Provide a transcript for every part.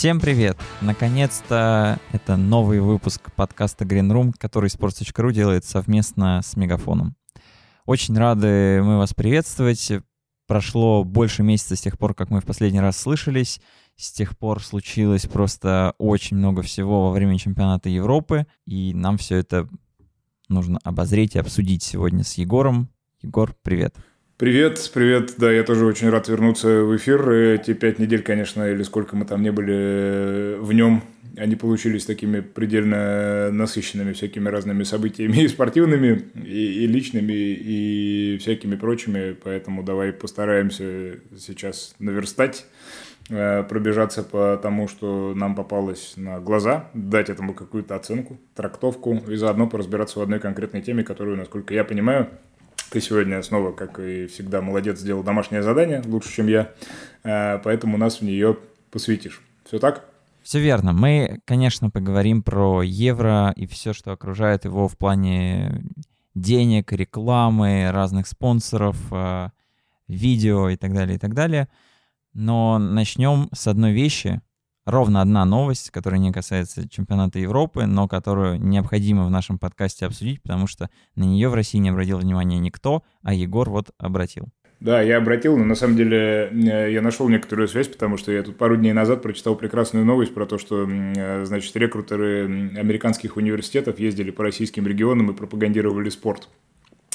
Всем привет! Наконец-то это новый выпуск подкаста Green Room, который Sports.ru делает совместно с Мегафоном. Очень рады мы вас приветствовать. Прошло больше месяца с тех пор, как мы в последний раз слышались. С тех пор случилось просто очень много всего во время чемпионата Европы, и нам все это нужно обозреть и обсудить сегодня с Егором. Егор, привет. Привет, привет. Да, я тоже очень рад вернуться в эфир. Эти пять недель, конечно, или сколько мы там не были э, в нем, они получились такими предельно насыщенными всякими разными событиями и спортивными, и, и личными, и всякими прочими. Поэтому давай постараемся сейчас наверстать э, пробежаться по тому, что нам попалось на глаза, дать этому какую-то оценку, трактовку и заодно поразбираться в одной конкретной теме, которую, насколько я понимаю, ты сегодня снова, как и всегда, молодец, сделал домашнее задание лучше, чем я, э, поэтому нас в нее посвятишь. Все так? Все верно. Мы, конечно, поговорим про евро и все, что окружает его в плане денег, рекламы, разных спонсоров, э, видео и так далее, и так далее. Но начнем с одной вещи, ровно одна новость, которая не касается чемпионата Европы, но которую необходимо в нашем подкасте обсудить, потому что на нее в России не обратил внимания никто, а Егор вот обратил. Да, я обратил, но на самом деле э, я нашел некоторую связь, потому что я тут пару дней назад прочитал прекрасную новость про то, что, э, значит, рекрутеры американских университетов ездили по российским регионам и пропагандировали спорт.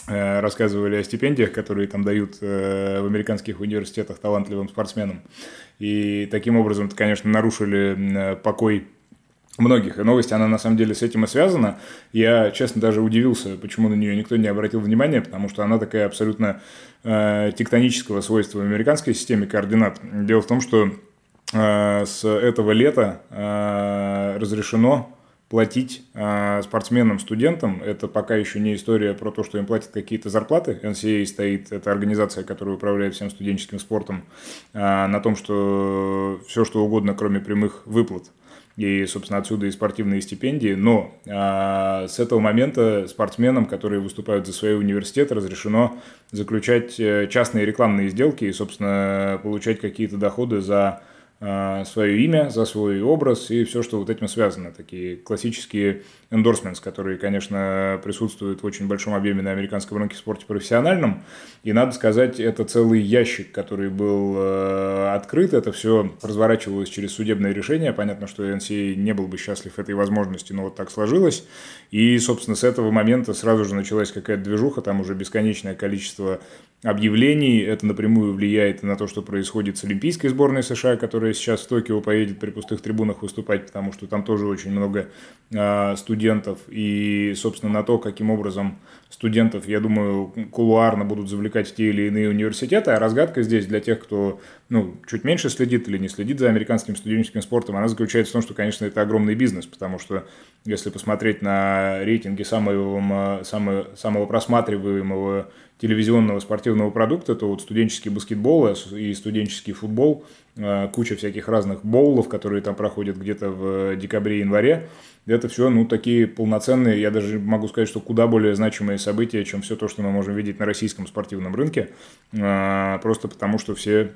Э, рассказывали о стипендиях, которые там дают э, в американских университетах талантливым спортсменам. И таким образом, конечно, нарушили э, покой многих. И новость, она на самом деле с этим и связана. Я, честно, даже удивился, почему на нее никто не обратил внимания, потому что она такая абсолютно э, тектонического свойства в американской системе координат. Дело в том, что э, с этого лета э, разрешено платить э, спортсменам, студентам. Это пока еще не история про то, что им платят какие-то зарплаты. NCAA стоит, это организация, которая управляет всем студенческим спортом, э, на том, что все, что угодно, кроме прямых выплат. И, собственно, отсюда и спортивные стипендии. Но э, с этого момента спортсменам, которые выступают за свои университеты, разрешено заключать э, частные рекламные сделки и, собственно, получать какие-то доходы за свое имя, за свой образ и все, что вот этим связано. Такие классические endorsements, которые, конечно, присутствуют в очень большом объеме на американском рынке спорте профессиональном. И надо сказать, это целый ящик, который был э, открыт. Это все разворачивалось через судебное решение. Понятно, что NCAA а не был бы счастлив этой возможности, но вот так сложилось. И, собственно, с этого момента сразу же началась какая-то движуха. Там уже бесконечное количество объявлений. Это напрямую влияет на то, что происходит с Олимпийской сборной США, которая сейчас в Токио поедет при пустых трибунах выступать, потому что там тоже очень много э, студентов. И, собственно, на то, каким образом студентов, я думаю, кулуарно будут завлекать в те или иные университеты. А разгадка здесь для тех, кто ну, чуть меньше следит или не следит за американским студенческим спортом, она заключается в том, что, конечно, это огромный бизнес, потому что если посмотреть на рейтинги самого, самого, самого просматриваемого телевизионного спортивного продукта, то вот студенческий баскетбол и студенческий футбол, э, куча всяких разных боулов, которые там проходят где-то в декабре-январе, это все, ну, такие полноценные, я даже могу сказать, что куда более значимые события, чем все то, что мы можем видеть на российском спортивном рынке, э, просто потому что все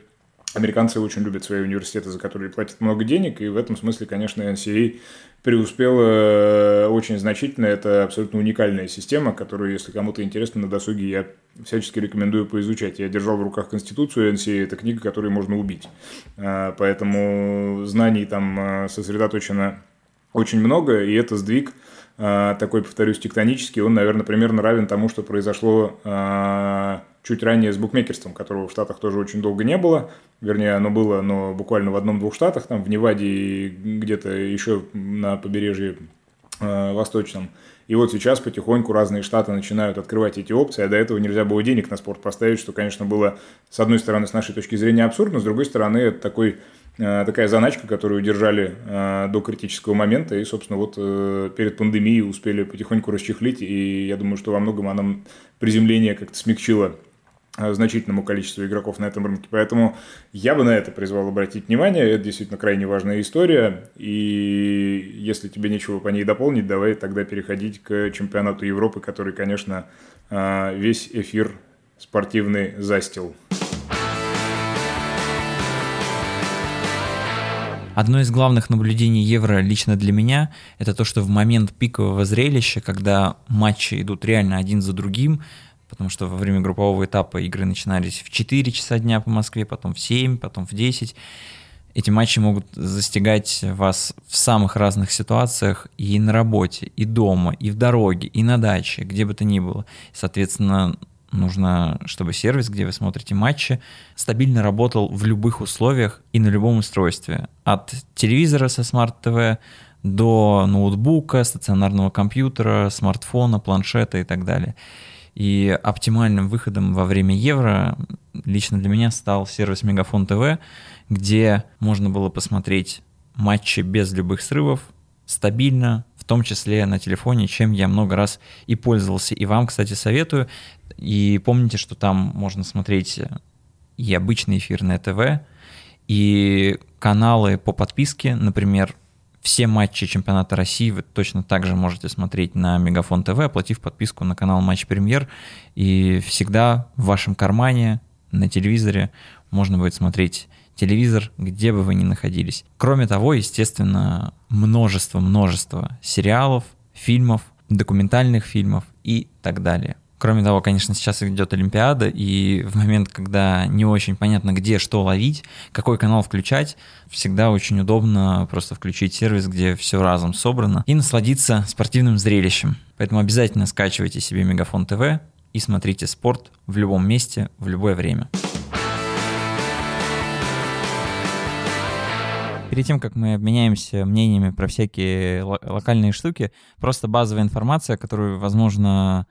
Американцы очень любят свои университеты, за которые платят много денег, и в этом смысле, конечно, NCAA преуспела э, очень значительно. Это абсолютно уникальная система, которую, если кому-то интересно на досуге, я всячески рекомендую поизучать. Я держал в руках Конституцию NCAA, это книга, которую можно убить. Э, поэтому знаний там э, сосредоточено очень много, и это сдвиг такой, повторюсь, тектонический, он, наверное, примерно равен тому, что произошло чуть ранее с букмекерством, которого в Штатах тоже очень долго не было. Вернее, оно было, но буквально в одном-двух штатах, там в Неваде и где-то еще на побережье э, восточном. И вот сейчас потихоньку разные штаты начинают открывать эти опции, а до этого нельзя было денег на спорт поставить, что, конечно, было, с одной стороны, с нашей точки зрения абсурдно, с другой стороны, это такой такая заначка, которую держали э, до критического момента, и, собственно, вот э, перед пандемией успели потихоньку расчехлить, и я думаю, что во многом она приземление как-то смягчило Э, значительному количеству игроков на этом рынке. Поэтому я бы на это призвал обратить внимание. Это действительно крайне важная история. И если тебе нечего по ней дополнить, давай тогда переходить к чемпионату Европы, который, конечно, э, весь эфир спортивный застил. Одно из главных наблюдений Евро лично для меня – это то, что в момент пикового зрелища, когда матчи идут реально один за другим, потому что во время группового этапа игры начинались в 4 часа дня по Москве, потом в 7, потом в 10, эти матчи могут застигать вас в самых разных ситуациях и на работе, и дома, и в дороге, и на даче, где бы то ни было. Соответственно, нужно, чтобы сервис, где вы смотрите матчи, стабильно работал в любых условиях и на любом устройстве. От телевизора со Smart TV до ноутбука, стационарного компьютера, смартфона, планшета и так далее. И оптимальным выходом во время Евро лично для меня стал сервис Мегафон ТВ, где можно было посмотреть матчи без любых срывов, стабильно, том числе на телефоне, чем я много раз и пользовался. И вам, кстати, советую. И помните, что там можно смотреть и обычный эфирное ТВ, и каналы по подписке, например, все матчи чемпионата России вы точно так же можете смотреть на Мегафон ТВ, оплатив подписку на канал Матч Премьер. И всегда в вашем кармане на телевизоре можно будет смотреть телевизор, где бы вы ни находились. Кроме того, естественно, множество-множество сериалов, фильмов, документальных фильмов и так далее. Кроме того, конечно, сейчас идет Олимпиада, и в момент, когда не очень понятно, где что ловить, какой канал включать, всегда очень удобно просто включить сервис, где все разом собрано, и насладиться спортивным зрелищем. Поэтому обязательно скачивайте себе Мегафон ТВ и смотрите спорт в любом месте, в любое время. Перед тем, как мы обменяемся мнениями про всякие локальные штуки, просто базовая информация, которую, возможно,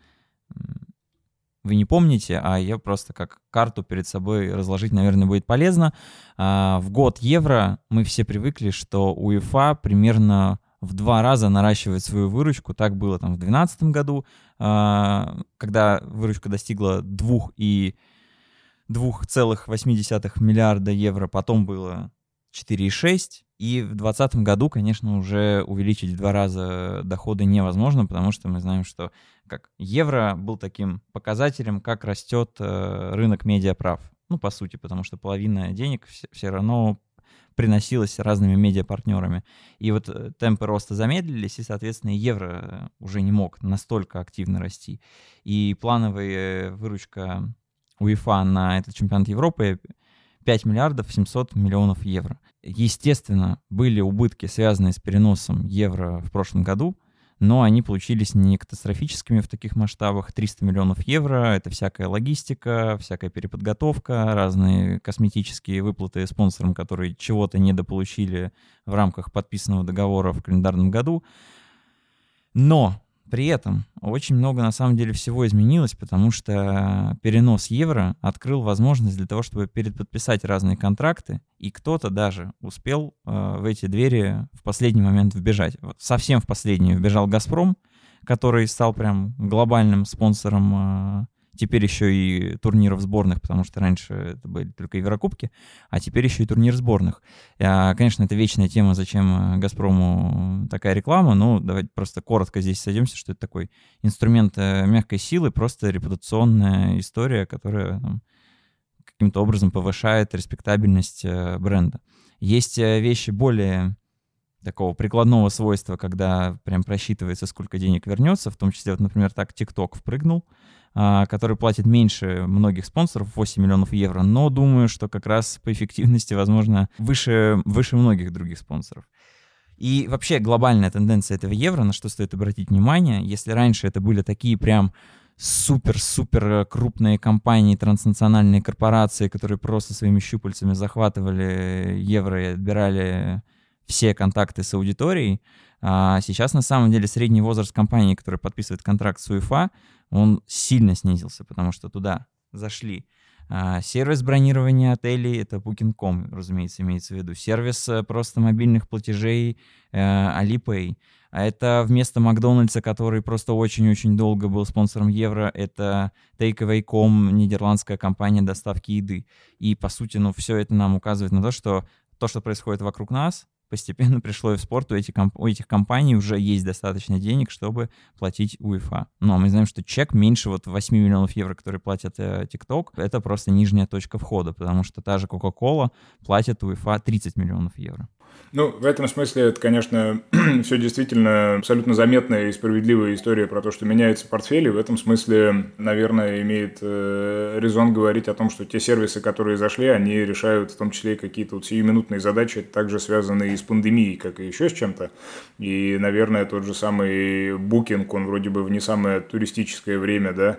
вы не помните, а я просто как карту перед собой разложить, наверное, будет полезно. А, в год евро мы все привыкли, что УЕФА примерно в два раза наращивает свою выручку. Так было там в 2012 году, а, когда выручка достигла 2 и 2,8 миллиарда евро, потом было 4,6. И в 2020 году, конечно, уже увеличить в два раза доходы невозможно, потому что мы знаем, что как евро был таким показателем, как растет э, рынок медиаправ. Ну, по сути, потому что половина денег все, равно приносилась разными медиапартнерами. И вот э, темпы роста замедлились, и, соответственно, евро уже не мог настолько активно расти. И плановая выручка УЕФА на этот чемпионат Европы 5 миллиардов 700 миллионов евро. Естественно, были убытки, связанные с переносом евро в прошлом году, но они получились не катастрофическими в таких масштабах. 300 миллионов евро — это всякая логистика, всякая переподготовка, разные косметические выплаты спонсорам, которые чего-то недополучили в рамках подписанного договора в календарном году. Но при этом очень много на самом деле всего изменилось, потому что перенос евро открыл возможность для того, чтобы переподписать разные контракты, и кто-то даже успел э, в эти двери в последний момент вбежать. Вот совсем в последний вбежал «Газпром», который стал прям глобальным спонсором э, Теперь еще и турниров сборных, потому что раньше это были только Еврокубки, а теперь еще и турнир сборных. А, конечно, это вечная тема, зачем э, «Газпрому» такая реклама, но давайте просто коротко здесь сойдемся, что это такой инструмент э, мягкой силы, просто репутационная история, которая там, каким-то образом повышает респектабельность э, бренда. Есть вещи более такого прикладного свойства, когда прям просчитывается, сколько денег вернется, в том числе, вот, например, так TikTok впрыгнул, который платит меньше многих спонсоров, 8 миллионов евро, но думаю, что как раз по эффективности, возможно, выше, выше многих других спонсоров. И вообще глобальная тенденция этого евро, на что стоит обратить внимание, если раньше это были такие прям супер-супер крупные компании, транснациональные корпорации, которые просто своими щупальцами захватывали евро и отбирали все контакты с аудиторией, а сейчас на самом деле средний возраст компании, которая подписывает контракт с УЕФА, он сильно снизился, потому что туда зашли а, сервис бронирования отелей, это Booking.com, разумеется, имеется в виду. Сервис э, просто мобильных платежей э, Alipay. А это вместо Макдональдса, который просто очень-очень долго был спонсором Евро, это Takeaway.com, нидерландская компания доставки еды. И, по сути, ну, все это нам указывает на то, что то, что происходит вокруг нас, постепенно пришло и в спорт, у этих, комп- у этих компаний уже есть достаточно денег, чтобы платить УЕФА. Но мы знаем, что чек меньше вот 8 миллионов евро, которые платят э, это просто нижняя точка входа, потому что та же Coca-Cola платит УЕФА 30 миллионов евро. Ну, в этом смысле это, конечно, все действительно абсолютно заметная и справедливая история про то, что меняется портфель, и в этом смысле, наверное, имеет э, резон говорить о том, что те сервисы, которые зашли, они решают в том числе какие-то вот сиюминутные задачи, также связанные и с пандемией, как и еще с чем-то. И, наверное, тот же самый Booking, он вроде бы в не самое туристическое время, да,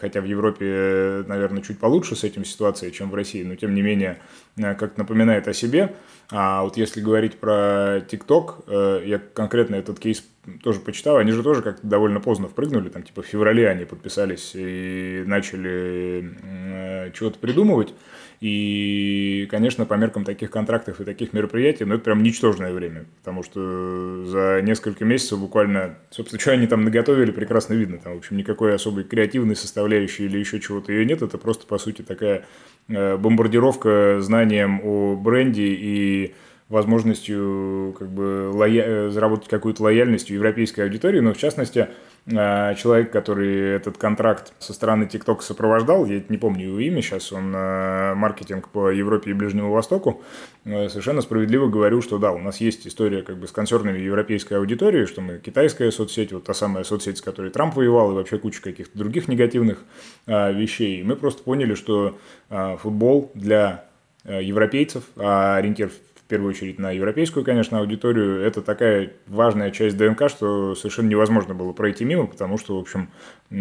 хотя в Европе, наверное, чуть получше с этим ситуация, чем в России, но тем не менее, э, как напоминает о себе. А вот если говорить про TikTok, э, я конкретно этот кейс тоже почитал, они же тоже как-то довольно поздно впрыгнули, там типа в феврале они подписались и начали э, чего-то придумывать. И, конечно, по меркам таких контрактов и таких мероприятий, ну, это прям ничтожное время, потому что за несколько месяцев буквально, собственно, что они там наготовили, прекрасно видно. Там, в общем, никакой особой креативной составляющей или еще чего-то ее нет. Это просто, по сути, такая э, бомбардировка знанием о бренде и возможностью как бы лоя... Э, заработать какую-то лояльность у европейской аудитории, но в частности Э, человек, который этот контракт со стороны TikTok сопровождал, я не помню его имя сейчас, он э, маркетинг по Европе и Ближнему Востоку, э, совершенно справедливо говорил, что да, у нас есть история как бы с концернами европейской аудитории, что мы китайская соцсеть, вот та самая соцсеть, с которой Трамп воевал, и вообще куча каких-то других негативных вещей. И мы просто поняли, что футбол для европейцев, а ориентир первую очередь на европейскую, конечно, аудиторию, это такая важная часть ДНК, что совершенно невозможно было пройти мимо, потому что, в общем, э,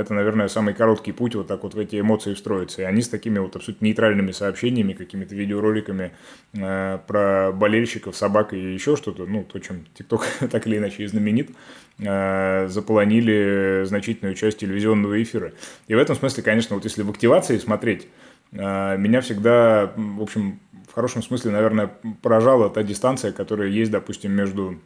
это, наверное, самый короткий путь вот так вот в эти эмоции встроиться. И они с такими вот абсолютно нейтральными сообщениями, какими-то видеороликами э, про болельщиков, собак и еще что-то, ну, то, чем ТикТок так или иначе и знаменит, э, заполонили значительную часть телевизионного эфира. И в этом смысле, конечно, вот если в активации смотреть, меня всегда, в общем, в хорошем смысле, наверное, поражала та дистанция, которая есть, допустим, между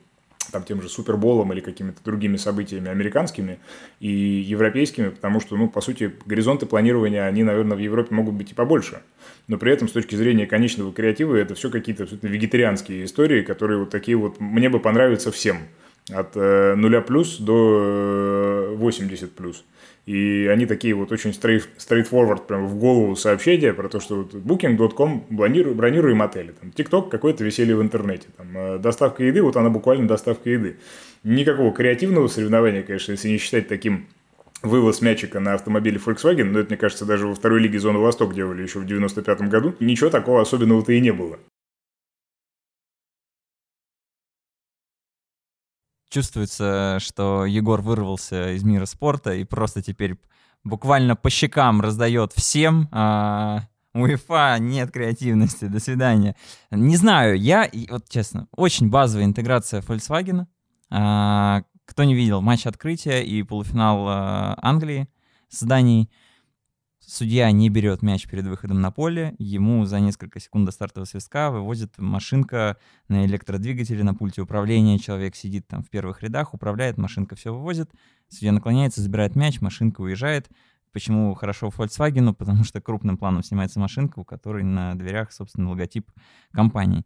там, тем же Суперболом или какими-то другими событиями американскими и европейскими, потому что, ну, по сути, горизонты планирования, они, наверное, в Европе могут быть и побольше. Но при этом, с точки зрения конечного креатива, это все какие-то абсолютно вегетарианские истории, которые вот такие вот мне бы понравятся всем. От э, плюс до 80 э, плюс. И они такие вот очень straight, straightforward, прям в голову сообщения про то, что вот booking.com бронируем, бронируем отели. Там, TikTok какое-то веселье в интернете. Там, э, доставка еды, вот она буквально доставка еды. Никакого креативного соревнования, конечно, если не считать таким вывоз мячика на автомобиле Volkswagen, но это, мне кажется, даже во второй лиге Зоны Восток делали еще в 95 году, ничего такого особенного-то и не было. Чувствуется, что Егор вырвался из мира спорта и просто теперь буквально по щекам раздает всем. А, УЕФА, нет креативности, до свидания. Не знаю, я, вот честно, очень базовая интеграция Volkswagen. А, кто не видел, матч открытия и полуфинал а, Англии с Данией судья не берет мяч перед выходом на поле, ему за несколько секунд до стартового свистка вывозит машинка на электродвигателе, на пульте управления, человек сидит там в первых рядах, управляет, машинка все вывозит, судья наклоняется, забирает мяч, машинка уезжает. Почему хорошо Volkswagen? Потому что крупным планом снимается машинка, у которой на дверях, собственно, логотип компании.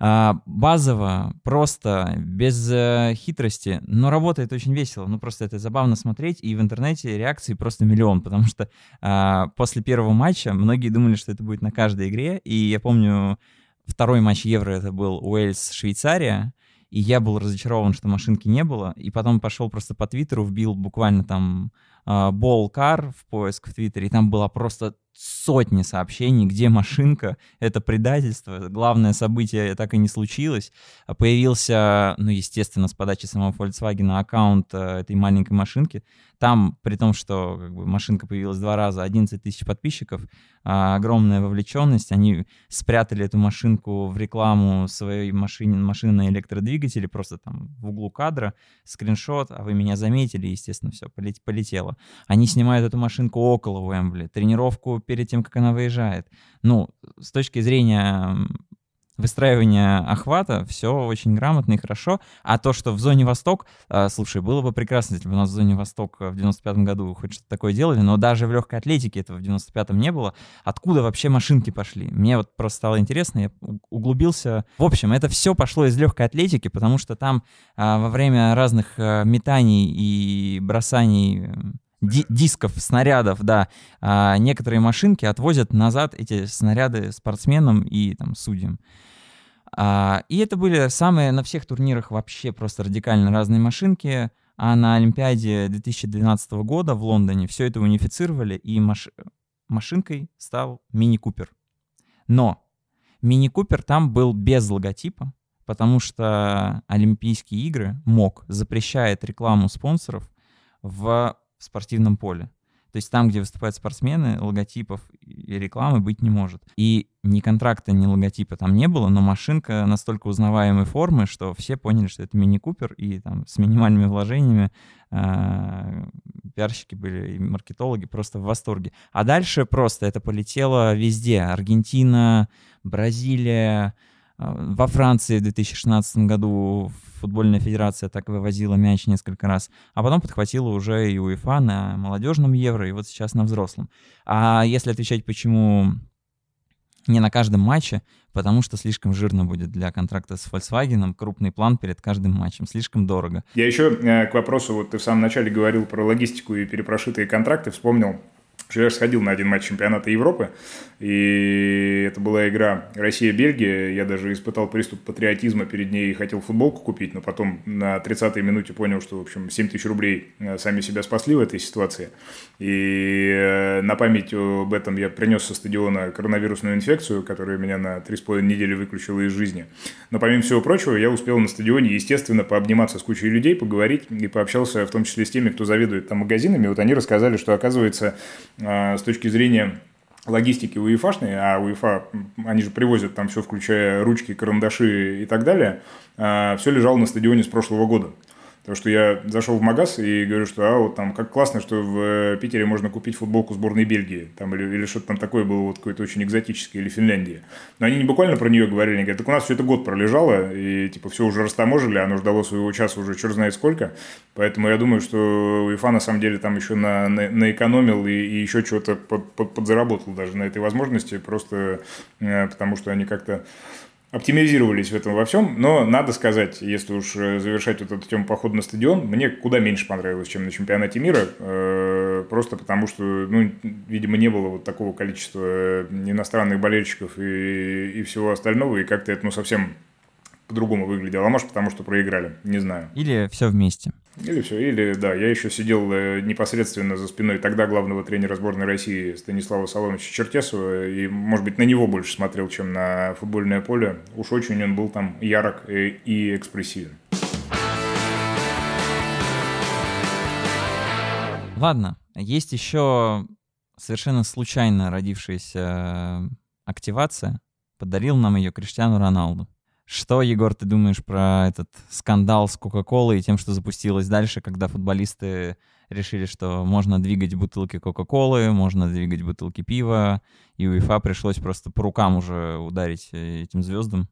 А, базово, просто, без э, хитрости, но работает очень весело. Ну, просто это забавно смотреть, и в интернете реакции просто миллион, потому что а, после первого матча многие думали, что это будет на каждой игре, и я помню, второй матч Евро это был Уэльс-Швейцария, и я был разочарован, что машинки не было, и потом пошел просто по Твиттеру, вбил буквально там Болкар в поиск в Твиттере, и там была просто сотни сообщений, где машинка, это предательство, главное событие так и не случилось. А появился, ну, естественно, с подачи самого Volkswagen аккаунт э, этой маленькой машинки. Там, при том, что как бы, машинка появилась два раза, 11 тысяч подписчиков, а, огромная вовлеченность. Они спрятали эту машинку в рекламу своей машины, машины на электродвигателе, просто там в углу кадра, скриншот, а вы меня заметили, естественно, все, полетело. Они снимают эту машинку около Уэмбли, тренировку перед тем, как она выезжает. Ну, с точки зрения выстраивания охвата, все очень грамотно и хорошо. А то, что в зоне Восток, э, слушай, было бы прекрасно, если бы у нас в зоне Восток в 95-м году хоть что-то такое делали, но даже в легкой атлетике этого в 95-м не было. Откуда вообще машинки пошли? Мне вот просто стало интересно, я углубился. В общем, это все пошло из легкой атлетики, потому что там э, во время разных э, метаний и бросаний ди дисков, снарядов, да, а некоторые машинки отвозят назад эти снаряды спортсменам и там судьям. А, и это были самые на всех турнирах вообще просто радикально разные машинки. А на Олимпиаде 2012 года в Лондоне все это унифицировали, и маш... машинкой стал Мини Купер. Но Мини Купер там был без логотипа, потому что Олимпийские игры, МОК, запрещает рекламу спонсоров в спортивном поле. То есть там, где выступают спортсмены, логотипов и рекламы быть не может. И ни контракта, ни логотипа там не было, но машинка настолько узнаваемой формы, что все поняли, что это мини-купер, и там с минимальными вложениями э, пиарщики были и маркетологи просто в восторге. А дальше просто это полетело везде. Аргентина, Бразилия, во Франции в 2016 году футбольная федерация так вывозила мяч несколько раз, а потом подхватила уже и УЕФА на молодежном евро, и вот сейчас на взрослом. А если отвечать, почему не на каждом матче, потому что слишком жирно будет для контракта с Volkswagen, крупный план перед каждым матчем, слишком дорого. Я еще э, к вопросу, вот ты в самом начале говорил про логистику и перепрошитые контракты, вспомнил, что я сходил на один матч чемпионата Европы, и это была игра Россия-Бельгия. Я даже испытал приступ патриотизма перед ней и хотел футболку купить, но потом на 30-й минуте понял, что, в общем, 7 тысяч рублей э, сами себя спасли в этой ситуации. И э, на память об этом я принес со стадиона коронавирусную инфекцию, которая меня на 3,5 недели выключила из жизни. Но помимо всего прочего, я успел на стадионе, естественно, пообниматься с кучей людей, поговорить и пообщался в том числе с теми, кто заведует там магазинами. Вот они рассказали, что, оказывается, с точки зрения логистики УЕФАшной, а УЕФА, они же привозят там все, включая ручки, карандаши и так далее, а, все лежало на стадионе с прошлого года. Потому что я зашел в магаз и говорю, что а, вот там как классно, что в э, Питере можно купить футболку сборной Бельгии. Там, или, или что-то там такое было вот какое-то очень экзотическое, или Финляндии. Но они не буквально про нее говорили, они говорят, так у нас все это год пролежало, и типа все уже растаможили, оно ждало своего часа уже черт знает сколько. Поэтому я думаю, что УЕФА на самом деле там еще на, на, наэкономил и, и еще чего-то под, под, подзаработал даже на этой возможности, просто э, потому что они как-то оптимизировались в этом во всем, но надо сказать, если уж э, завершать вот эту тему похода на стадион, мне куда меньше понравилось, чем на чемпионате мира, э, просто потому что, ну, видимо, не было вот такого количества э, иностранных болельщиков и, и всего остального, и как-то это, ну, совсем по-другому выглядело. А может, потому что проиграли, не знаю. Или все вместе. Или все, или да, я еще сидел э, непосредственно за спиной тогда главного тренера сборной России Станислава Соломовича Чертесова, и, может быть, на него больше смотрел, чем на футбольное поле. Уж очень он был там ярок и, и экспрессивен. Ладно, есть еще совершенно случайно родившаяся э, активация. Подарил нам ее Криштиану Роналду. Что, Егор, ты думаешь про этот скандал с Кока-Колой и тем, что запустилось дальше, когда футболисты решили, что можно двигать бутылки Кока-Колы, можно двигать бутылки пива, и УЕФА пришлось просто по рукам уже ударить э, этим звездам?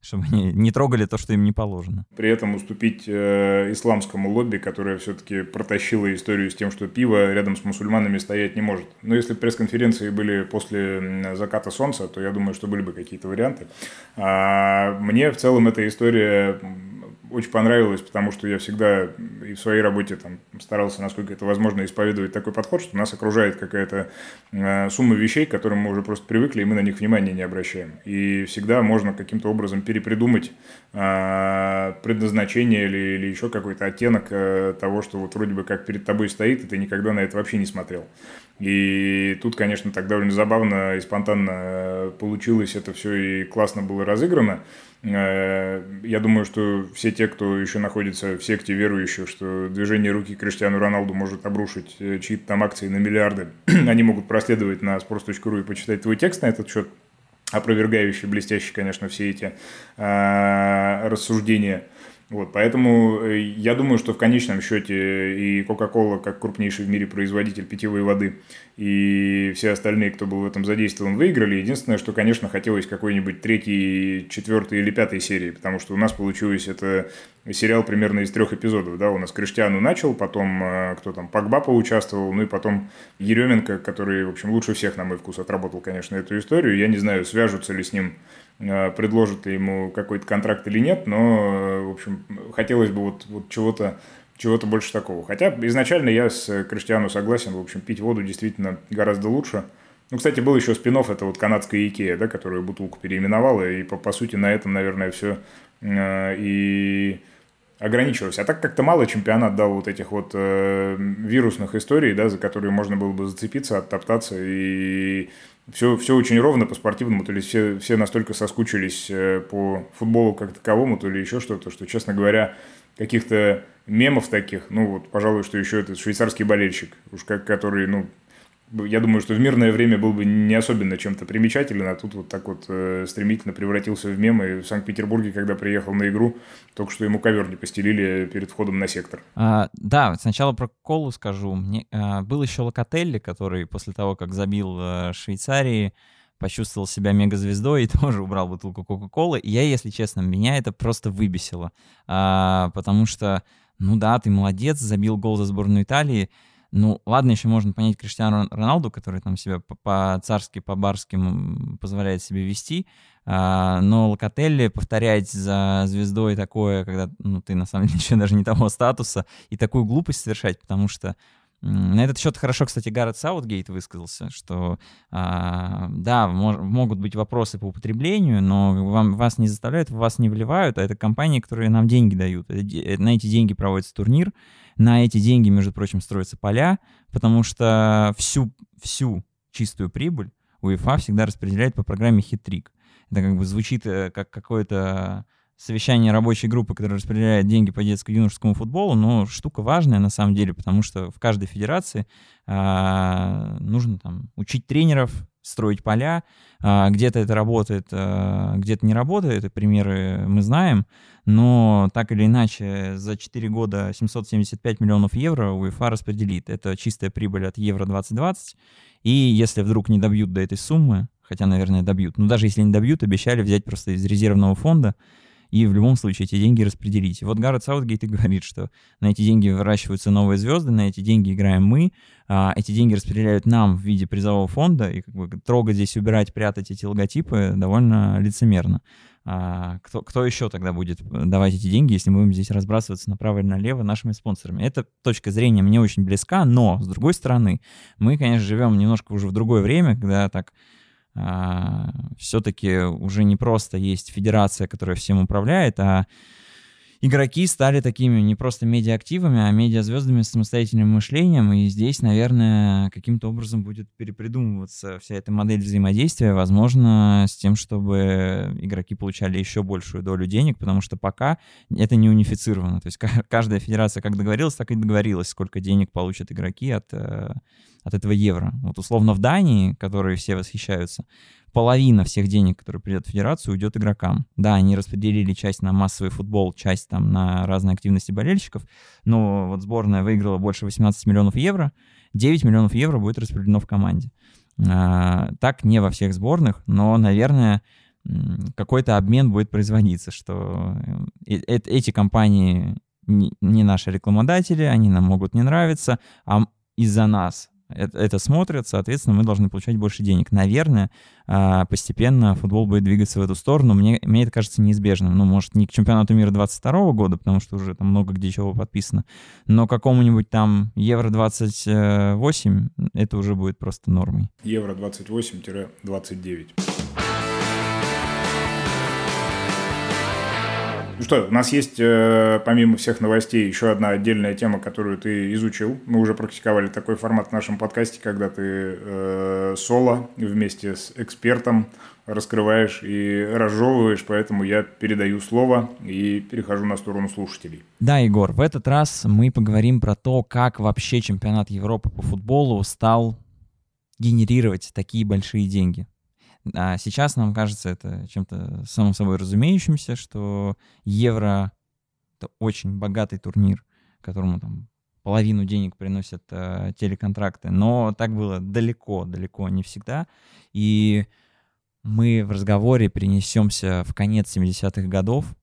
Чтобы они не трогали то, что им не положено. При этом уступить э, исламскому лобби, которое все-таки протащило историю с тем, что пиво рядом с мусульманами стоять не может. Но если пресс-конференции были после заката солнца, то я думаю, что были бы какие-то варианты. А мне в целом эта история очень понравилось, потому что я всегда и в своей работе там старался, насколько это возможно, исповедовать такой подход, что нас окружает какая-то э, сумма вещей, к которым мы уже просто привыкли, и мы на них внимания не обращаем. И всегда можно каким-то образом перепридумать э, предназначение или, или еще какой-то оттенок э, того, что вот вроде бы как перед тобой стоит, и ты никогда на это вообще не смотрел. И тут, конечно, так довольно забавно и спонтанно получилось это все и классно было разыграно. Э, я думаю, что все те, кто еще находится в секте верующих, что движение руки Криштиану Роналду может обрушить э, чьи-то там акции на миллиарды, они могут проследовать на sports.ru и почитать твой текст на этот счет, опровергающий, блестящий, конечно, все эти э, рассуждения – вот, поэтому э, я думаю, что в конечном счете и Coca-Cola, как крупнейший в мире производитель питьевой воды, и все остальные, кто был в этом задействован, выиграли. Единственное, что, конечно, хотелось какой-нибудь третьей, четвертой или пятой серии, потому что у нас получилось это сериал примерно из трех эпизодов. Да? У нас Криштиану начал, потом э, кто там, Погба поучаствовал, ну и потом Еременко, который, в общем, лучше всех, на мой вкус, отработал, конечно, эту историю. Я не знаю, свяжутся ли с ним Э, предложат ли ему какой-то контракт или нет, но, э, в общем, хотелось бы вот, вот чего-то чего-то больше такого. Хотя изначально я с Криштиану согласен, в общем, пить воду действительно гораздо лучше, Ну, кстати, был еще спин это вот канадская Икея, да, которая бутылку переименовала, и по, по сути на этом, наверное, все э, и ограничивалось. А так как-то мало чемпионат дал вот этих вот э, вирусных историй, да, за которые можно было бы зацепиться, оттоптаться, и все, все очень ровно по-спортивному, то есть все, все настолько соскучились э, по футболу как таковому, то ли еще что-то, что, честно говоря, каких-то мемов таких, ну вот, пожалуй, что еще этот швейцарский болельщик, уж как, который, ну, я думаю, что в мирное время был бы не особенно чем-то примечателен, а тут вот так вот э, стремительно превратился в мем. И в Санкт-Петербурге, когда приехал на игру, только что ему ковер не постелили перед входом на сектор. А, да, сначала про колу скажу. Мне, а, был еще Локотелли, который после того, как забил а, Швейцарии, почувствовал себя мегазвездой и тоже убрал бутылку Кока-Колы. И я, если честно, меня это просто выбесило. А, потому что, ну да, ты молодец, забил гол за сборную Италии, ну, ладно, еще можно понять Криштиану Роналду, который там себя по-царски, по-барски позволяет себе вести, а, но Локотелли повторять за звездой такое, когда ну, ты на самом деле еще даже не того статуса, и такую глупость совершать, потому что на этот счет хорошо, кстати, Гаррет Саутгейт высказался, что а, да, мож, могут быть вопросы по употреблению, но вам, вас не заставляют, вас не вливают, а это компании, которые нам деньги дают. Это, на эти деньги проводится турнир, на эти деньги, между прочим, строятся поля, потому что всю, всю чистую прибыль УЕФА всегда распределяет по программе «Хитрик». Это как бы звучит э, как какое-то совещание рабочей группы, которая распределяет деньги по детско-юношескому футболу, но штука важная на самом деле, потому что в каждой федерации а, нужно там учить тренеров, строить поля. А, где-то это работает, а, где-то не работает, и примеры мы знаем, но так или иначе за 4 года 775 миллионов евро УЕФА распределит. Это чистая прибыль от Евро 2020, и если вдруг не добьют до этой суммы, хотя, наверное, добьют, но даже если не добьют, обещали взять просто из резервного фонда и в любом случае эти деньги распределить. И вот Гаррет Саутгейт и говорит, что на эти деньги выращиваются новые звезды, на эти деньги играем мы, а эти деньги распределяют нам в виде призового фонда, и как бы трогать здесь, убирать, прятать эти логотипы довольно лицемерно. А кто, кто еще тогда будет давать эти деньги, если мы будем здесь разбрасываться направо или налево нашими спонсорами? Эта точка зрения мне очень близка, но, с другой стороны, мы, конечно, живем немножко уже в другое время, когда так все-таки уже не просто есть федерация, которая всем управляет, а игроки стали такими не просто медиа-активами, а медиа-звездами с самостоятельным мышлением, и здесь, наверное, каким-то образом будет перепридумываться вся эта модель взаимодействия, возможно, с тем, чтобы игроки получали еще большую долю денег, потому что пока это не унифицировано. То есть каждая федерация как договорилась, так и договорилась, сколько денег получат игроки от э, от этого евро. Вот условно в Дании, которые все восхищаются, половина всех денег, которые придет в федерацию, уйдет игрокам. Да, они распределили часть на массовый футбол, часть там на разные активности болельщиков, но вот сборная выиграла больше 18 миллионов евро, 9 миллионов евро будет распределено в команде. А, так не во всех сборных, но, наверное, какой-то обмен будет производиться, что э, э, эти компании не наши рекламодатели, они нам могут не нравиться, а из-за нас это, это смотрят, соответственно, мы должны получать больше денег. Наверное, а, постепенно футбол будет двигаться в эту сторону. Мне, мне это кажется неизбежным. Ну, может, не к чемпионату мира 22 года, потому что уже там много где чего подписано, но какому-нибудь там Евро-28 это уже будет просто нормой. Евро-28-29. Ну что, у нас есть, э, помимо всех новостей, еще одна отдельная тема, которую ты изучил. Мы уже практиковали такой формат в нашем подкасте, когда ты э, соло вместе с экспертом раскрываешь и разжевываешь, поэтому я передаю слово и перехожу на сторону слушателей. Да, Егор, в этот раз мы поговорим про то, как вообще чемпионат Европы по футболу стал генерировать такие большие деньги. А сейчас нам кажется это чем-то самым собой разумеющимся, что Евро — это очень богатый турнир, которому там половину денег приносят э, телеконтракты, но так было далеко, далеко не всегда. И мы в разговоре перенесемся в конец 70-х годов,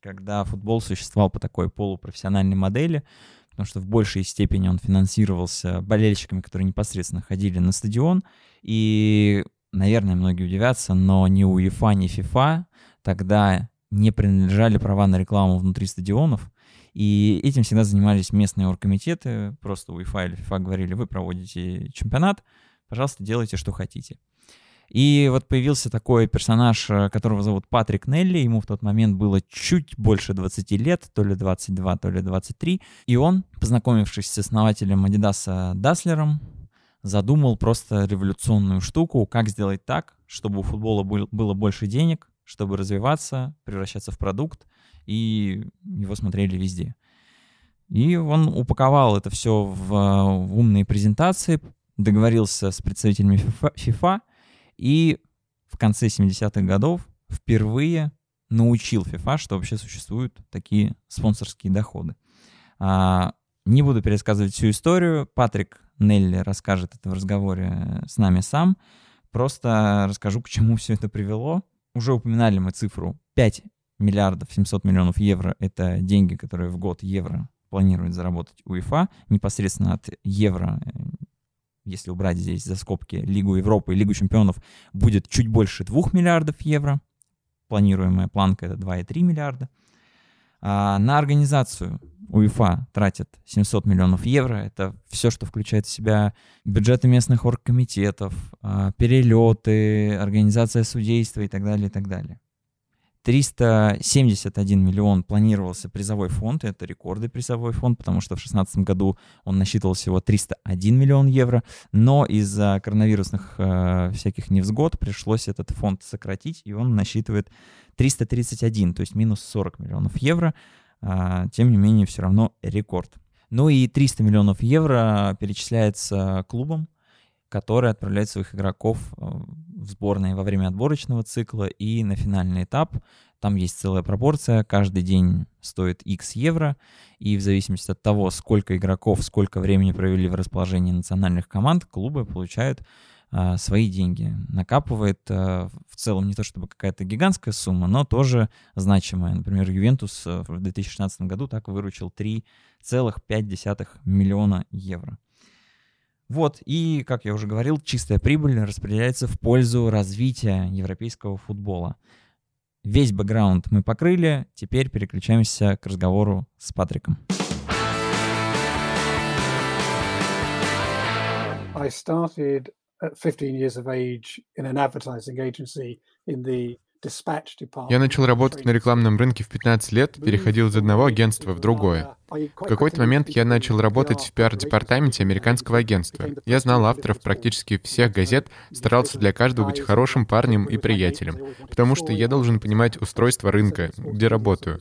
когда футбол существовал по такой полупрофессиональной модели, потому что в большей степени он финансировался болельщиками, которые непосредственно ходили на стадион, и наверное, многие удивятся, но ни УЕФА, ни ФИФА тогда не принадлежали права на рекламу внутри стадионов, и этим всегда занимались местные оргкомитеты, просто УЕФА или ФИФА говорили, вы проводите чемпионат, пожалуйста, делайте, что хотите. И вот появился такой персонаж, э, которого зовут Патрик Нелли. Ему в тот момент было чуть больше 20 лет, то ли 22, то ли 23. И он, познакомившись с основателем Adidas Даслером, задумал просто революционную штуку, как сделать так, чтобы у футбола было больше денег, чтобы развиваться, превращаться в продукт, и его смотрели везде. И он упаковал это все в, в умные презентации, договорился с представителями FIFA, и в конце 70-х годов впервые научил FIFA, что вообще существуют такие спонсорские доходы. А, не буду пересказывать всю историю. Патрик Нелли расскажет это в разговоре с нами сам. Просто расскажу, к чему все это привело. Уже упоминали мы цифру 5 миллиардов 700 миллионов евро. Это деньги, которые в год евро планирует заработать УЕФА непосредственно от евро э, если убрать здесь за скобки Лигу Европы и Лигу чемпионов, будет чуть больше 2 миллиардов евро. Планируемая планка это 2,3 миллиарда. А на организацию УЕФА тратит 700 миллионов евро. Это все, что включает в себя бюджеты местных оргкомитетов, а, перелеты, организация судейства и так далее, и так далее. 371 миллион планировался призовой фонд, это рекордный призовой фонд, потому что в 2016 году он насчитывал всего 301 миллион евро, но из-за коронавирусных э, всяких невзгод пришлось этот фонд сократить, и он насчитывает 331, то есть минус 40 миллионов евро, тем не менее все равно рекорд. Ну и 300 миллионов евро перечисляется клубам, которые отправляют своих игроков э, в сборные во время отборочного цикла и на финальный этап. Там есть целая пропорция, каждый день стоит X евро, и в зависимости от того, сколько игроков, сколько времени провели в расположении национальных команд, клубы получают а, свои деньги. Накапывает а, в целом не то чтобы какая-то гигантская сумма, но тоже значимая. Например, Ювентус в 2016 году так выручил 3,5 миллиона евро. Вот, и, как я уже говорил, чистая прибыль распределяется в пользу развития европейского футбола. Весь бэкграунд мы покрыли, теперь переключаемся к разговору с Патриком. I started at 15 years of age in an advertising agency in the я начал работать на рекламном рынке в 15 лет, переходил из одного агентства в другое. В какой-то момент я начал работать в пиар-департаменте американского агентства. Я знал авторов практически всех газет, старался для каждого быть хорошим парнем и приятелем, потому что я должен понимать устройство рынка, где работаю.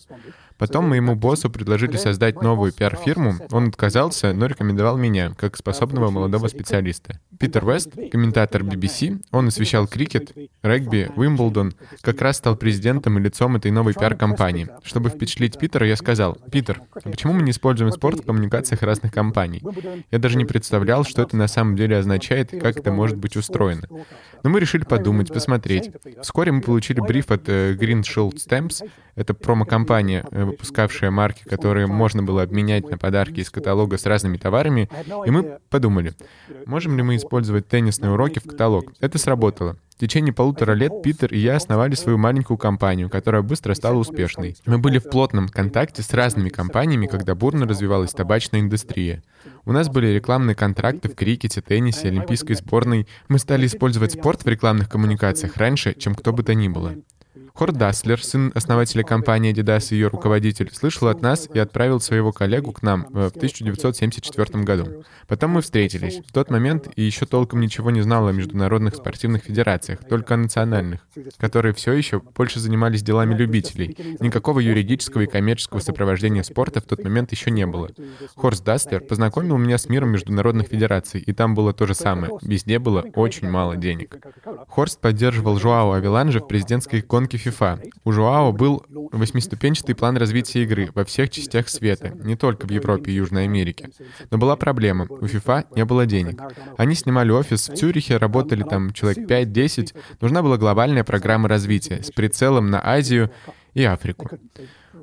Потом моему боссу предложили создать новую пиар-фирму. Он отказался, но рекомендовал меня, как способного молодого специалиста. Питер Вест, комментатор BBC, он освещал крикет, регби, Уимблдон, как раз стал президентом и лицом этой новой пиар-компании. Чтобы впечатлить Питера, я сказал, «Питер, а почему мы не используем спорт в коммуникациях разных компаний?» Я даже не представлял, что это на самом деле означает и как это может быть устроено. Но мы решили подумать, посмотреть. Вскоре мы получили бриф от uh, Green Shield Stamps, это промо-компания, э, выпускавшая марки, которые можно было обменять на подарки из каталога с разными товарами, и мы подумали, можем ли мы использовать теннисные уроки в каталог. Это сработало. В течение полутора лет Питер и я основали свою маленькую компанию, которая быстро стала успешной. Мы были в плотном контакте с разными компаниями, когда бурно развивалась табачная индустрия. У нас были рекламные контракты в крикете, теннисе, олимпийской сборной. Мы стали использовать спорт в рекламных коммуникациях раньше, чем кто бы то ни было. Хорд Даслер, сын основателя компании Adidas и ее руководитель, слышал от нас и отправил своего коллегу к нам э, в 1974 году. Потом мы встретились. В тот момент и еще толком ничего не знал о международных спортивных федерациях, только о национальных, которые все еще больше занимались делами любителей. Никакого юридического и коммерческого сопровождения спорта в тот момент еще не было. Хорст Даслер познакомил меня с миром международных федераций, и там было то же самое. Везде было очень мало денег. Хорст поддерживал Жуао Авиланжа в президентской гонке FIFA. У Жуао был восьмиступенчатый план развития игры во всех частях света, не только в Европе и Южной Америке. Но была проблема. У FIFA не было денег. Они снимали офис в Цюрихе, работали там человек 5-10. Нужна была глобальная программа развития с прицелом на Азию и Африку.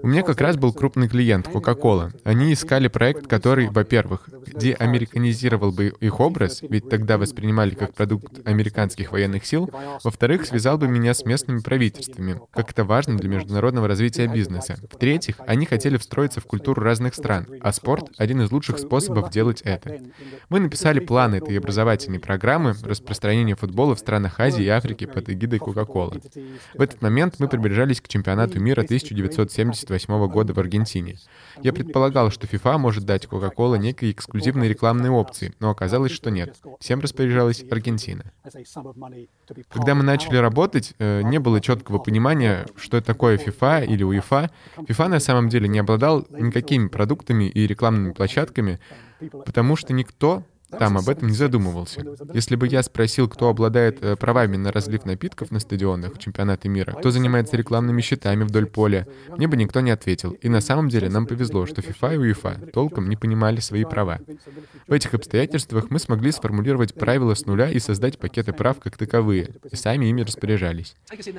У меня как раз был крупный клиент Coca-Cola. Они искали проект, который, во-первых, где американизировал бы их образ, ведь тогда воспринимали как продукт американских военных сил, во-вторых, связал бы меня с местными правительствами, как это важно для международного развития бизнеса. В-третьих, они хотели встроиться в культуру разных стран, а спорт — один из лучших способов делать это. Мы написали планы этой образовательной программы распространения футбола в странах Азии и Африки под эгидой Coca-Cola. В этот момент мы приближались к чемпионату мира 1970 1998 года в Аргентине. Я предполагал, что FIFA может дать Coca-Cola некие эксклюзивные рекламные опции, но оказалось, что нет. Всем распоряжалась Аргентина. Когда мы начали работать, э, не было четкого понимания, что это такое FIFA или UEFA. FIFA на самом деле не обладал никакими продуктами и рекламными площадками, потому что никто там об этом не задумывался. Если бы я спросил, кто обладает э, правами на разлив напитков на стадионах чемпионата мира, кто занимается рекламными счетами вдоль поля, мне бы никто не ответил. И на самом деле нам повезло, что FIFA и UEFA толком не понимали свои права. В этих обстоятельствах мы смогли сформулировать правила с нуля и создать пакеты прав как таковые, и сами ими распоряжались.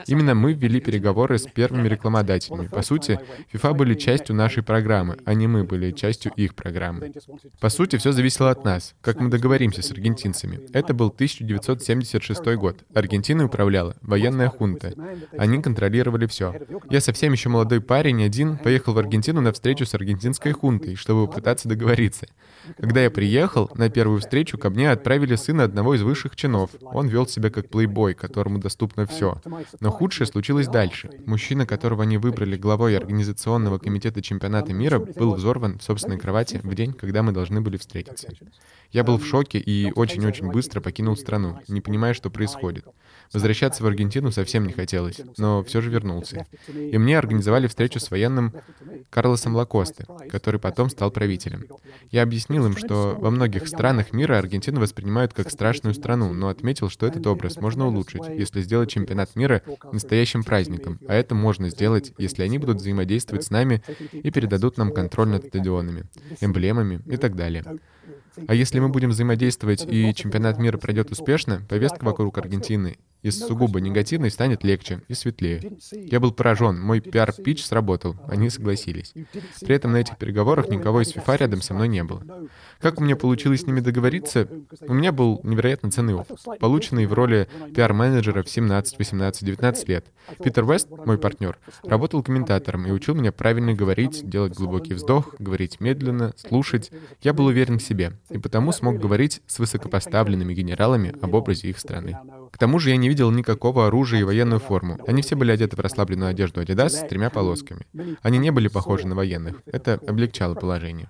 Именно мы ввели переговоры с первыми рекламодателями. По сути, FIFA были частью нашей программы, а не мы были частью их программы. По сути, все зависело от нас. Как мы договоримся с аргентинцами. Это был 1976 год. Аргентиной управляла военная хунта. Они контролировали все. Я совсем еще молодой парень, один, поехал в Аргентину на встречу с аргентинской хунтой, чтобы попытаться договориться. Когда я приехал, на первую встречу ко мне отправили сына одного из высших чинов. Он вел себя как плейбой, которому доступно все. Но худшее случилось дальше. Мужчина, которого они выбрали главой организационного комитета чемпионата мира, был взорван в собственной кровати в день, когда мы должны были встретиться. Я был в шоке и очень-очень быстро покинул страну, не понимая, что происходит. Возвращаться в Аргентину совсем не хотелось, но все же вернулся. И мне организовали встречу с военным Карлосом Лакосте, который потом стал правителем. Я объяснил им, что во многих странах мира Аргентину воспринимают как страшную страну, но отметил, что этот образ можно улучшить, если сделать чемпионат мира настоящим праздником, а это можно сделать, если они будут взаимодействовать с нами и передадут нам контроль над стадионами, эмблемами и так далее. А если мы будем взаимодействовать и чемпионат мира пройдет успешно, повестка вокруг Аргентины из сугубо негативной станет легче и светлее. Я был поражен, мой пиар-пич сработал, они согласились. При этом на этих переговорах никого из FIFA рядом со мной не было. Как у меня получилось с ними договориться? У меня был невероятно ценный опыт, полученный в роли пиар-менеджера в 17, 18, 19 лет. Питер Вест, мой партнер, работал комментатором и учил меня правильно говорить, делать глубокий вздох, говорить медленно, слушать. Я был уверен в себе, и потому смог говорить с высокопоставленными генералами об образе их страны. К тому же я не видел никакого оружия и военную форму. Они все были одеты в расслабленную одежду Adidas с тремя полосками. Они не были похожи на военных. Это облегчало положение.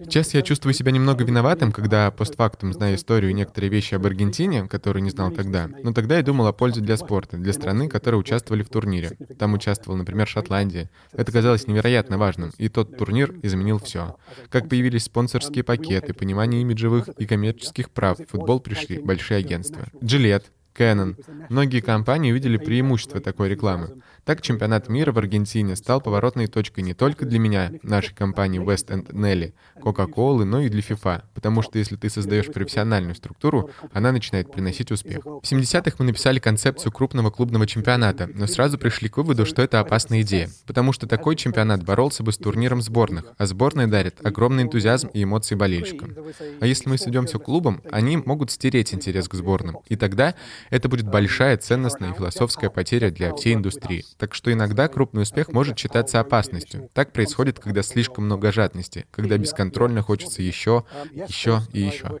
Сейчас я чувствую себя немного виноватым, когда постфактум знаю историю и некоторые вещи об Аргентине, которые не знал тогда. Но тогда я думал о пользе для спорта, для страны, которые участвовали в турнире. Там участвовала, например, Шотландия. Это казалось невероятно важным, и тот турнир изменил все. Как появились спонсорские пакеты, понимание имиджевых и коммерческих прав, в футбол пришли большие агенты агентства. Gillette, Canon. Многие компании увидели преимущество такой рекламы. Так чемпионат мира в Аргентине стал поворотной точкой не только для меня, нашей компании West End Nelly, Coca-Cola, но и для FIFA, потому что если ты создаешь профессиональную структуру, она начинает приносить успех. В 70-х мы написали концепцию крупного клубного чемпионата, но сразу пришли к выводу, что это опасная идея, потому что такой чемпионат боролся бы с турниром сборных, а сборные дарят огромный энтузиазм и эмоции болельщикам. А если мы сведемся к клубам, они могут стереть интерес к сборным, и тогда это будет большая ценностная и философская потеря для всей индустрии. Так что иногда крупный успех может считаться опасностью. Так происходит, когда слишком много жадности, когда бесконтрольно хочется еще, еще и еще.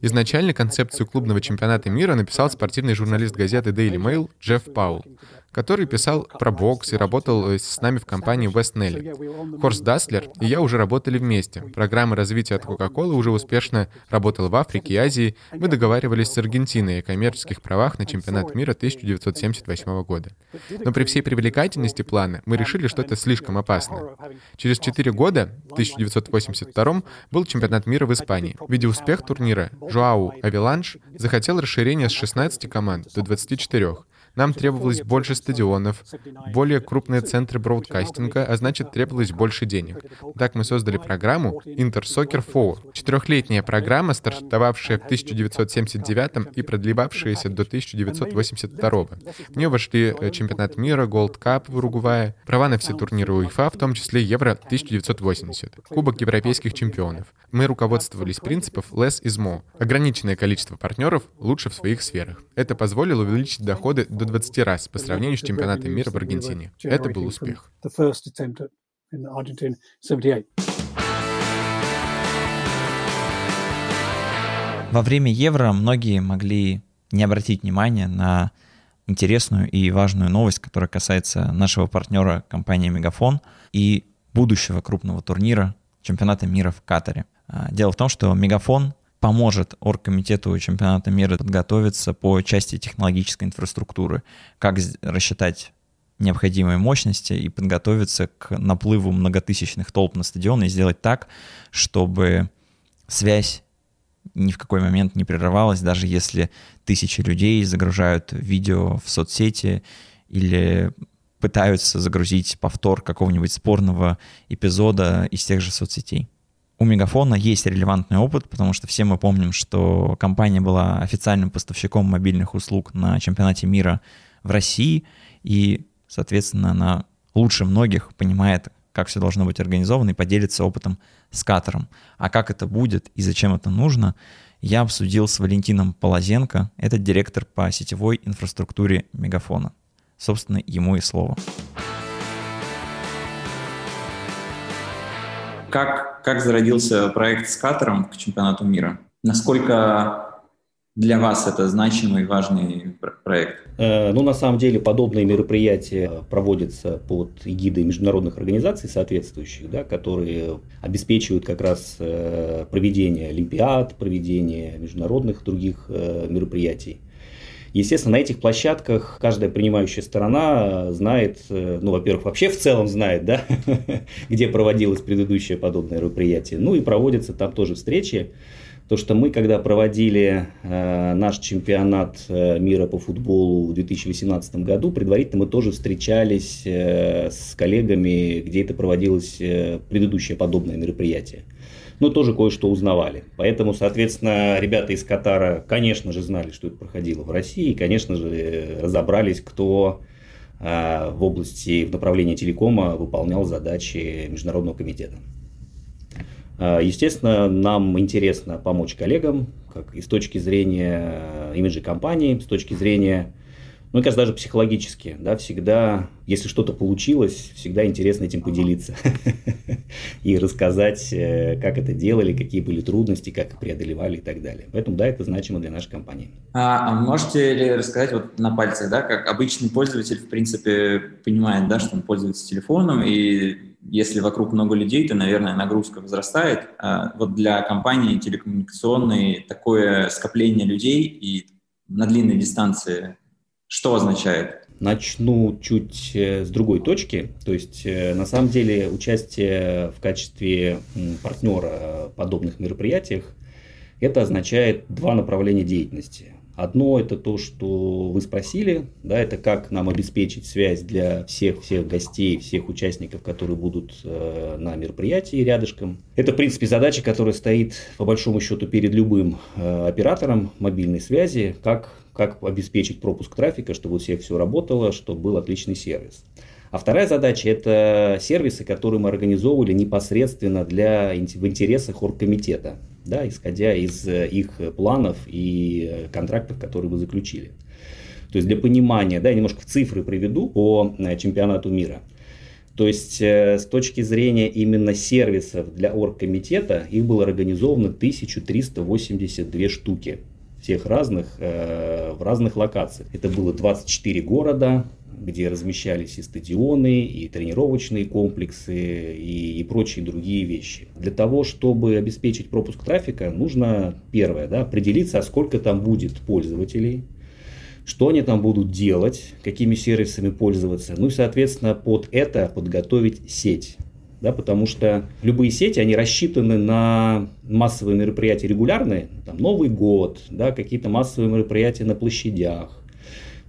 Изначально концепцию клубного чемпионата мира написал спортивный журналист газеты Daily Mail Джефф Паул который писал про бокс и работал э, с нами в компании West Nelly. Хорст Даслер и я уже работали вместе. Программа развития от Coca-Cola уже успешно работала в Африке и Азии. Мы договаривались с Аргентиной о коммерческих правах на чемпионат мира 1978 года. Но при всей привлекательности плана мы решили, что это слишком опасно. Через 4 года, в 1982 был чемпионат мира в Испании. Видя успех турнира, Жоау Авиланш захотел расширения с 16 команд до 24. Нам требовалось больше стадионов, более крупные центры броудкастинга, а значит требовалось больше денег. Так мы создали программу Intersoccer Forward. Четырехлетняя программа, стартовавшая в 1979 и продлевавшаяся до 1982. В нее вошли чемпионат мира, Gold Cup в Уругвае, права на все турниры УЕФА, в том числе Евро 1980, Кубок европейских чемпионов. Мы руководствовались принципом less is more. Ограниченное количество партнеров лучше в своих сферах. Это позволило увеличить доходы до 20 раз по сравнению с чемпионатом мира в Аргентине. Это был успех. Во время Евро многие могли не обратить внимания на интересную и важную новость, которая касается нашего партнера компании Мегафон и будущего крупного турнира чемпионата мира в Катаре. А, дело в том, что Мегафон поможет оргкомитету чемпионата мира подготовиться по части технологической инфраструктуры, как рассчитать необходимые мощности и подготовиться к наплыву многотысячных толп на стадион и сделать так, чтобы связь ни в какой момент не прерывалась, даже если тысячи людей загружают видео в соцсети или пытаются загрузить повтор какого-нибудь спорного эпизода из тех же соцсетей. У Мегафона есть релевантный опыт, потому что все мы помним, что компания была официальным поставщиком мобильных услуг на чемпионате мира в России, и, соответственно, она лучше многих понимает, как все должно быть организовано, и поделится опытом с Катером. А как это будет и зачем это нужно, я обсудил с Валентином Полозенко, это директор по сетевой инфраструктуре Мегафона. Собственно, ему и слово. Как, как зародился проект с Катером к чемпионату мира? Насколько для вас это значимый и важный проект? Э, ну, на самом деле, подобные мероприятия проводятся под эгидой международных организаций соответствующих, да, которые обеспечивают как раз э, проведение Олимпиад, проведение международных других э, мероприятий. Естественно, на этих площадках каждая принимающая сторона знает, э, ну, во-первых, вообще в целом знает, да, где проводилось предыдущее подобное мероприятие. Ну и проводятся там тоже встречи. То, что мы, когда проводили э, наш чемпионат э, мира по футболу в 2018 году, предварительно мы тоже встречались э, с коллегами, где это проводилось э, предыдущее подобное мероприятие но тоже кое-что узнавали. Поэтому, соответственно, ребята из Катара, конечно же, знали, что это проходило в России, и, конечно же, разобрались, кто а, в области, в направлении телекома выполнял задачи Международного комитета. А, естественно, нам интересно помочь коллегам, как и с точки зрения имиджа компании, с точки зрения ну, мне кажется, даже психологически, да, всегда, если что-то получилось, всегда интересно этим поделиться и рассказать, э, как это делали, какие были трудности, как преодолевали и так далее. Поэтому, да, это значимо для нашей компании. А, а можете ли рассказать вот на пальцах, да, как обычный пользователь, в принципе, понимает, да, что он пользуется телефоном, и если вокруг много людей, то, наверное, нагрузка возрастает. А вот для компании телекоммуникационной такое скопление людей и на длинной дистанции что означает? Начну чуть э, с другой точки. То есть, э, на самом деле, участие в качестве партнера в подобных мероприятиях это означает два направления деятельности. Одно это то, что вы спросили, да, это как нам обеспечить связь для всех всех гостей, всех участников, которые будут э, на мероприятии рядышком. Это, в принципе, задача, которая стоит по большому счету перед любым э, оператором мобильной связи, как как обеспечить пропуск трафика, чтобы у всех все работало, чтобы был отличный сервис. А вторая задача – это сервисы, которые мы организовывали непосредственно для, в интересах оргкомитета, да, исходя из э, их планов и э, контрактов, которые вы заключили. То есть для понимания, да, я немножко цифры приведу по э, чемпионату мира. То есть с точки зрения именно сервисов для оргкомитета их было организовано 1382 штуки всех разных, э, в разных локациях. Это было 24 города, где размещались и стадионы, и тренировочные комплексы, и, и прочие другие вещи. Для того, чтобы обеспечить пропуск трафика, нужно, первое, да, определиться, а сколько там будет пользователей, что они там будут делать, какими сервисами пользоваться, ну и, соответственно, под это подготовить сеть да, потому что любые сети, они рассчитаны на массовые мероприятия регулярные, там Новый год, да, какие-то массовые мероприятия на площадях,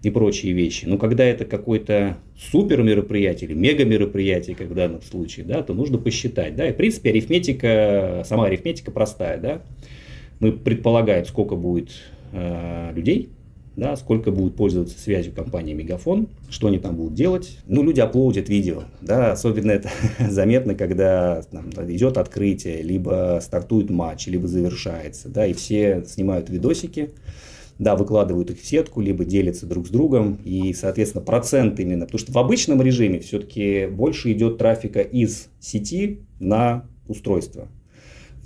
и прочие вещи. Но когда это какое-то супер мероприятие или мега мероприятие, как в данном случае, да, то нужно посчитать. Да, и в принципе арифметика, сама арифметика простая. Да. Мы предполагаем, сколько будет э, людей, да, сколько будет пользоваться связью компании Мегафон, что они там будут делать. Ну, люди аплодят видео, да, особенно это заметно, когда там, идет открытие, либо стартует матч, либо завершается, да, и все снимают видосики, да, выкладывают их в сетку, либо делятся друг с другом, и, соответственно, процент именно, потому что в обычном режиме все-таки больше идет трафика из сети на устройство.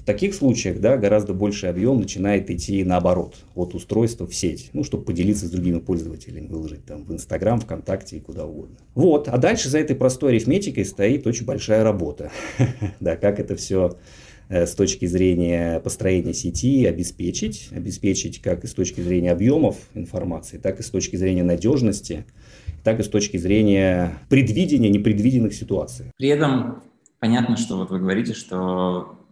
В таких случаях да, гораздо больший объем начинает идти наоборот, от устройства в сеть, ну, чтобы поделиться с другими пользователями, выложить там в Инстаграм, ВКонтакте и куда угодно. Вот, а дальше за этой простой арифметикой стоит очень большая работа. Да, как это все э, с точки зрения построения сети обеспечить, обеспечить как с точки зрения объемов информации, так и с точки зрения надежности, так и с точки зрения предвидения непредвиденных ситуаций. При этом понятно, что вот вы говорите, что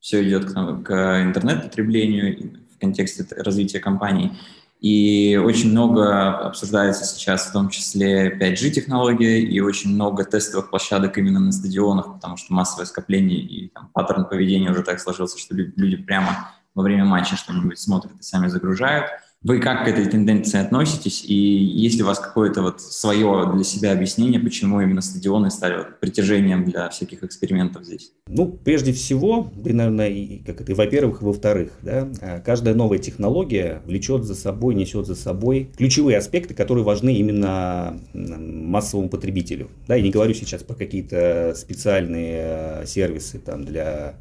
все идет к, к интернет-потреблению в контексте развития компаний. И очень много обсуждается сейчас, в том числе 5G-технология, и очень много тестовых площадок именно на стадионах, потому что массовое скопление и там, паттерн поведения уже так сложился, что люди прямо во время матча что-нибудь смотрят и сами загружают – вы как к этой тенденции относитесь? И есть ли у вас какое-то вот свое для себя объяснение, почему именно стадионы стали вот притяжением для всяких экспериментов здесь? Ну, прежде всего, и, наверное, и, как это, и во-первых, и во-вторых, да, а, каждая новая технология влечет за собой, несет за собой ключевые аспекты, которые важны именно массовому потребителю. Да, я не говорю сейчас про какие-то специальные э, сервисы там для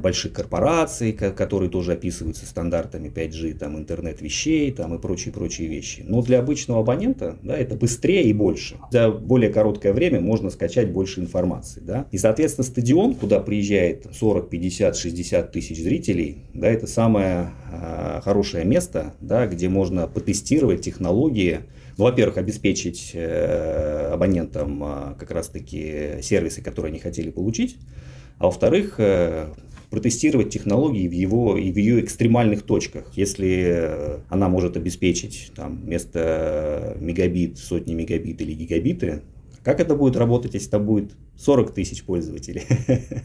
больших корпораций, которые тоже описываются стандартами 5G, там, интернет вещей там, и прочие-прочие вещи. Но для обычного абонента да, это быстрее и больше. За более короткое время можно скачать больше информации. Да? И, соответственно, стадион, куда приезжает 40, 50, 60 тысяч зрителей, да, это самое э, хорошее место, да, где можно потестировать технологии, ну, во-первых, обеспечить э, абонентам э, как раз-таки сервисы, которые они хотели получить, а во-вторых, э, протестировать технологии в, его, и в ее экстремальных точках. Если э, она может обеспечить там, вместо мегабит сотни мегабит или гигабиты, как это будет работать, если там будет 40 тысяч пользователей?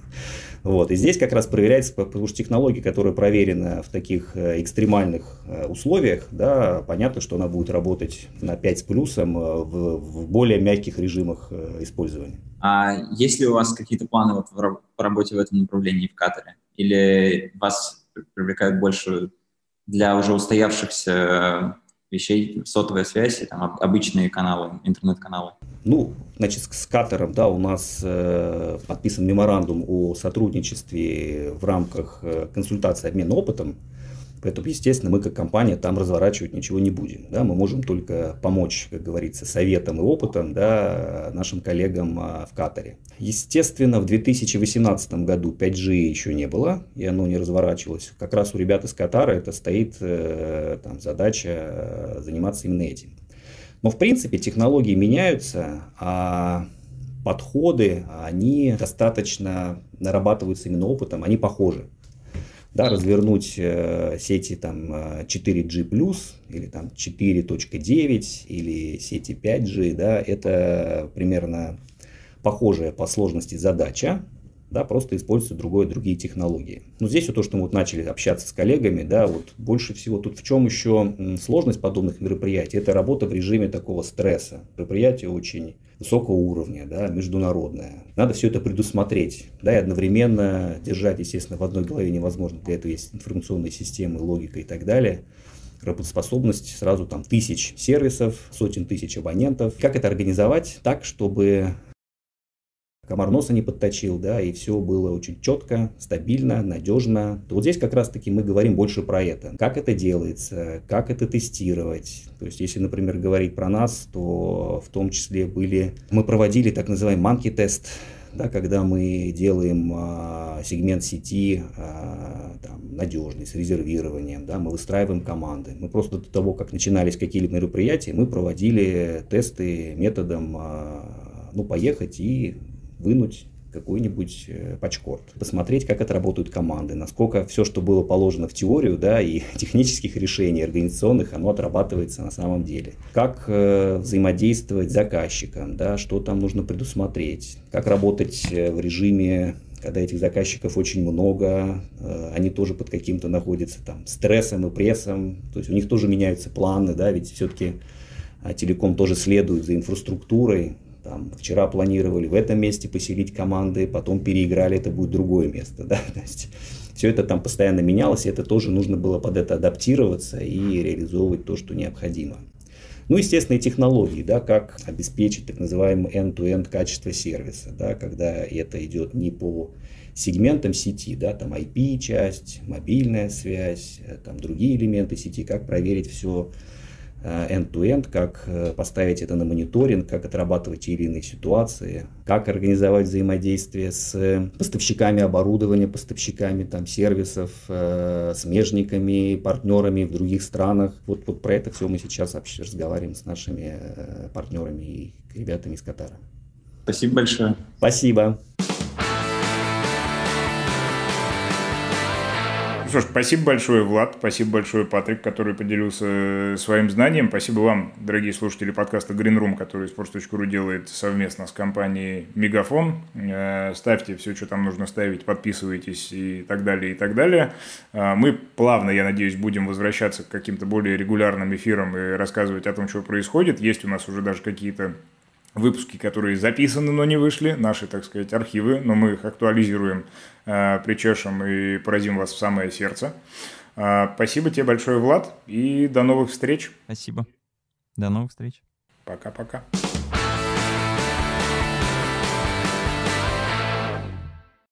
вот. И здесь как раз проверяется, потому что технология, которая проверена в таких э, экстремальных э, условиях, да, понятно, что она будет работать на 5 с плюсом э, в, в более мягких режимах использования. А есть ли у вас какие-то планы вот по работе в этом направлении в Катаре? Или вас привлекают больше для уже устоявшихся вещей сотовая связь и там обычные каналы, интернет-каналы? Ну, значит, с Катером, да, у нас э, подписан меморандум о сотрудничестве в рамках э, консультации обмена опытом. Поэтому, естественно, мы как компания там разворачивать ничего не будем. Да? Мы можем только помочь, как говорится, советом и опытом да, нашим коллегам а, в Катаре. Естественно, в 2018 году 5G еще не было, и оно не разворачивалось. Как раз у ребят из Катара это стоит э, там, задача э, заниматься именно этим. Но, в принципе, технологии меняются, а подходы, они достаточно нарабатываются именно опытом, они похожи. Да, развернуть э, сети там 4G+, или там 4.9, или сети 5G, да, это примерно похожая по сложности задача, да, просто используются другое, другие технологии. Но здесь вот то, что мы вот начали общаться с коллегами, да, вот больше всего тут в чем еще сложность подобных мероприятий, это работа в режиме такого стресса. Мероприятие очень высокого уровня, да, международное. Надо все это предусмотреть, да, и одновременно держать, естественно, в одной голове невозможно. Для этого есть информационные системы, логика и так далее работоспособность сразу там тысяч сервисов, сотен тысяч абонентов. Как это организовать так, чтобы комар носа не подточил, да, и все было очень четко, стабильно, надежно. Вот здесь как раз-таки мы говорим больше про это. Как это делается, как это тестировать. То есть, если, например, говорить про нас, то в том числе были... Мы проводили так называемый monkey тест, да, когда мы делаем а, сегмент сети а, там, надежный, с резервированием, да, мы выстраиваем команды. Мы просто до того, как начинались какие-либо мероприятия, мы проводили тесты методом а, ну, поехать и вынуть какой-нибудь э, патчкорд, посмотреть, как это работают команды, насколько все, что было положено в теорию, да, и технических решений, организационных, оно отрабатывается на самом деле. Как э, взаимодействовать с заказчиком, да, что там нужно предусмотреть, как работать э, в режиме когда этих заказчиков очень много, э, они тоже под каким-то находятся там стрессом и прессом, то есть у них тоже меняются планы, да, ведь все-таки а, телеком тоже следует за инфраструктурой, там, вчера планировали в этом месте поселить команды, потом переиграли, это будет другое место. Да? То есть все это там постоянно менялось, и это тоже нужно было под это адаптироваться и реализовывать то, что необходимо. Ну, естественно, и технологии, да, как обеспечить так называемый end-to-end качество сервиса, да, когда это идет не по сегментам сети, да, там IP-часть, мобильная связь, э, там другие элементы сети, как проверить все Э, end-to-end, как э, поставить это на мониторинг, как отрабатывать те или иные ситуации, как организовать взаимодействие с поставщиками оборудования, поставщиками там, сервисов, э, смежниками, партнерами в других странах. Вот, вот про это все мы сейчас вообще разговариваем с нашими партнерами и ребятами из Катара. Спасибо большое. Спасибо. Ж, спасибо большое, Влад, спасибо большое, Патрик, который поделился э, своим знанием. Спасибо вам, дорогие слушатели подкаста Green Room, который sports.ru делает совместно с компанией Мегафон. Э, ставьте все, что там нужно ставить, подписывайтесь и так далее, и так далее. Э, мы плавно, я надеюсь, будем возвращаться к каким-то более регулярным эфирам и рассказывать о том, что происходит. Есть у нас уже даже какие-то выпуски, которые записаны, но не вышли, наши, так сказать, архивы, но мы их актуализируем, э, причешем и поразим вас в самое сердце. Э, спасибо тебе большое, Влад, и до новых встреч. Спасибо. До новых встреч. Пока-пока.